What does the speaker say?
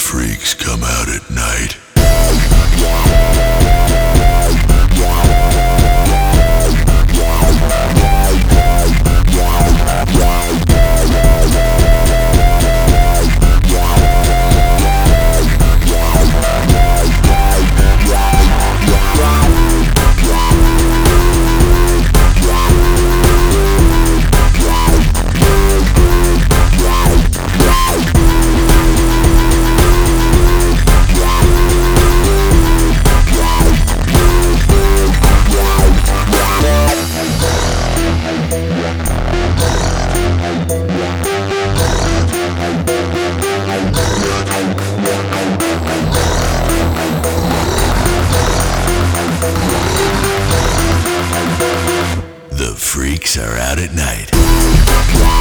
freaks come out at night. Are out at night.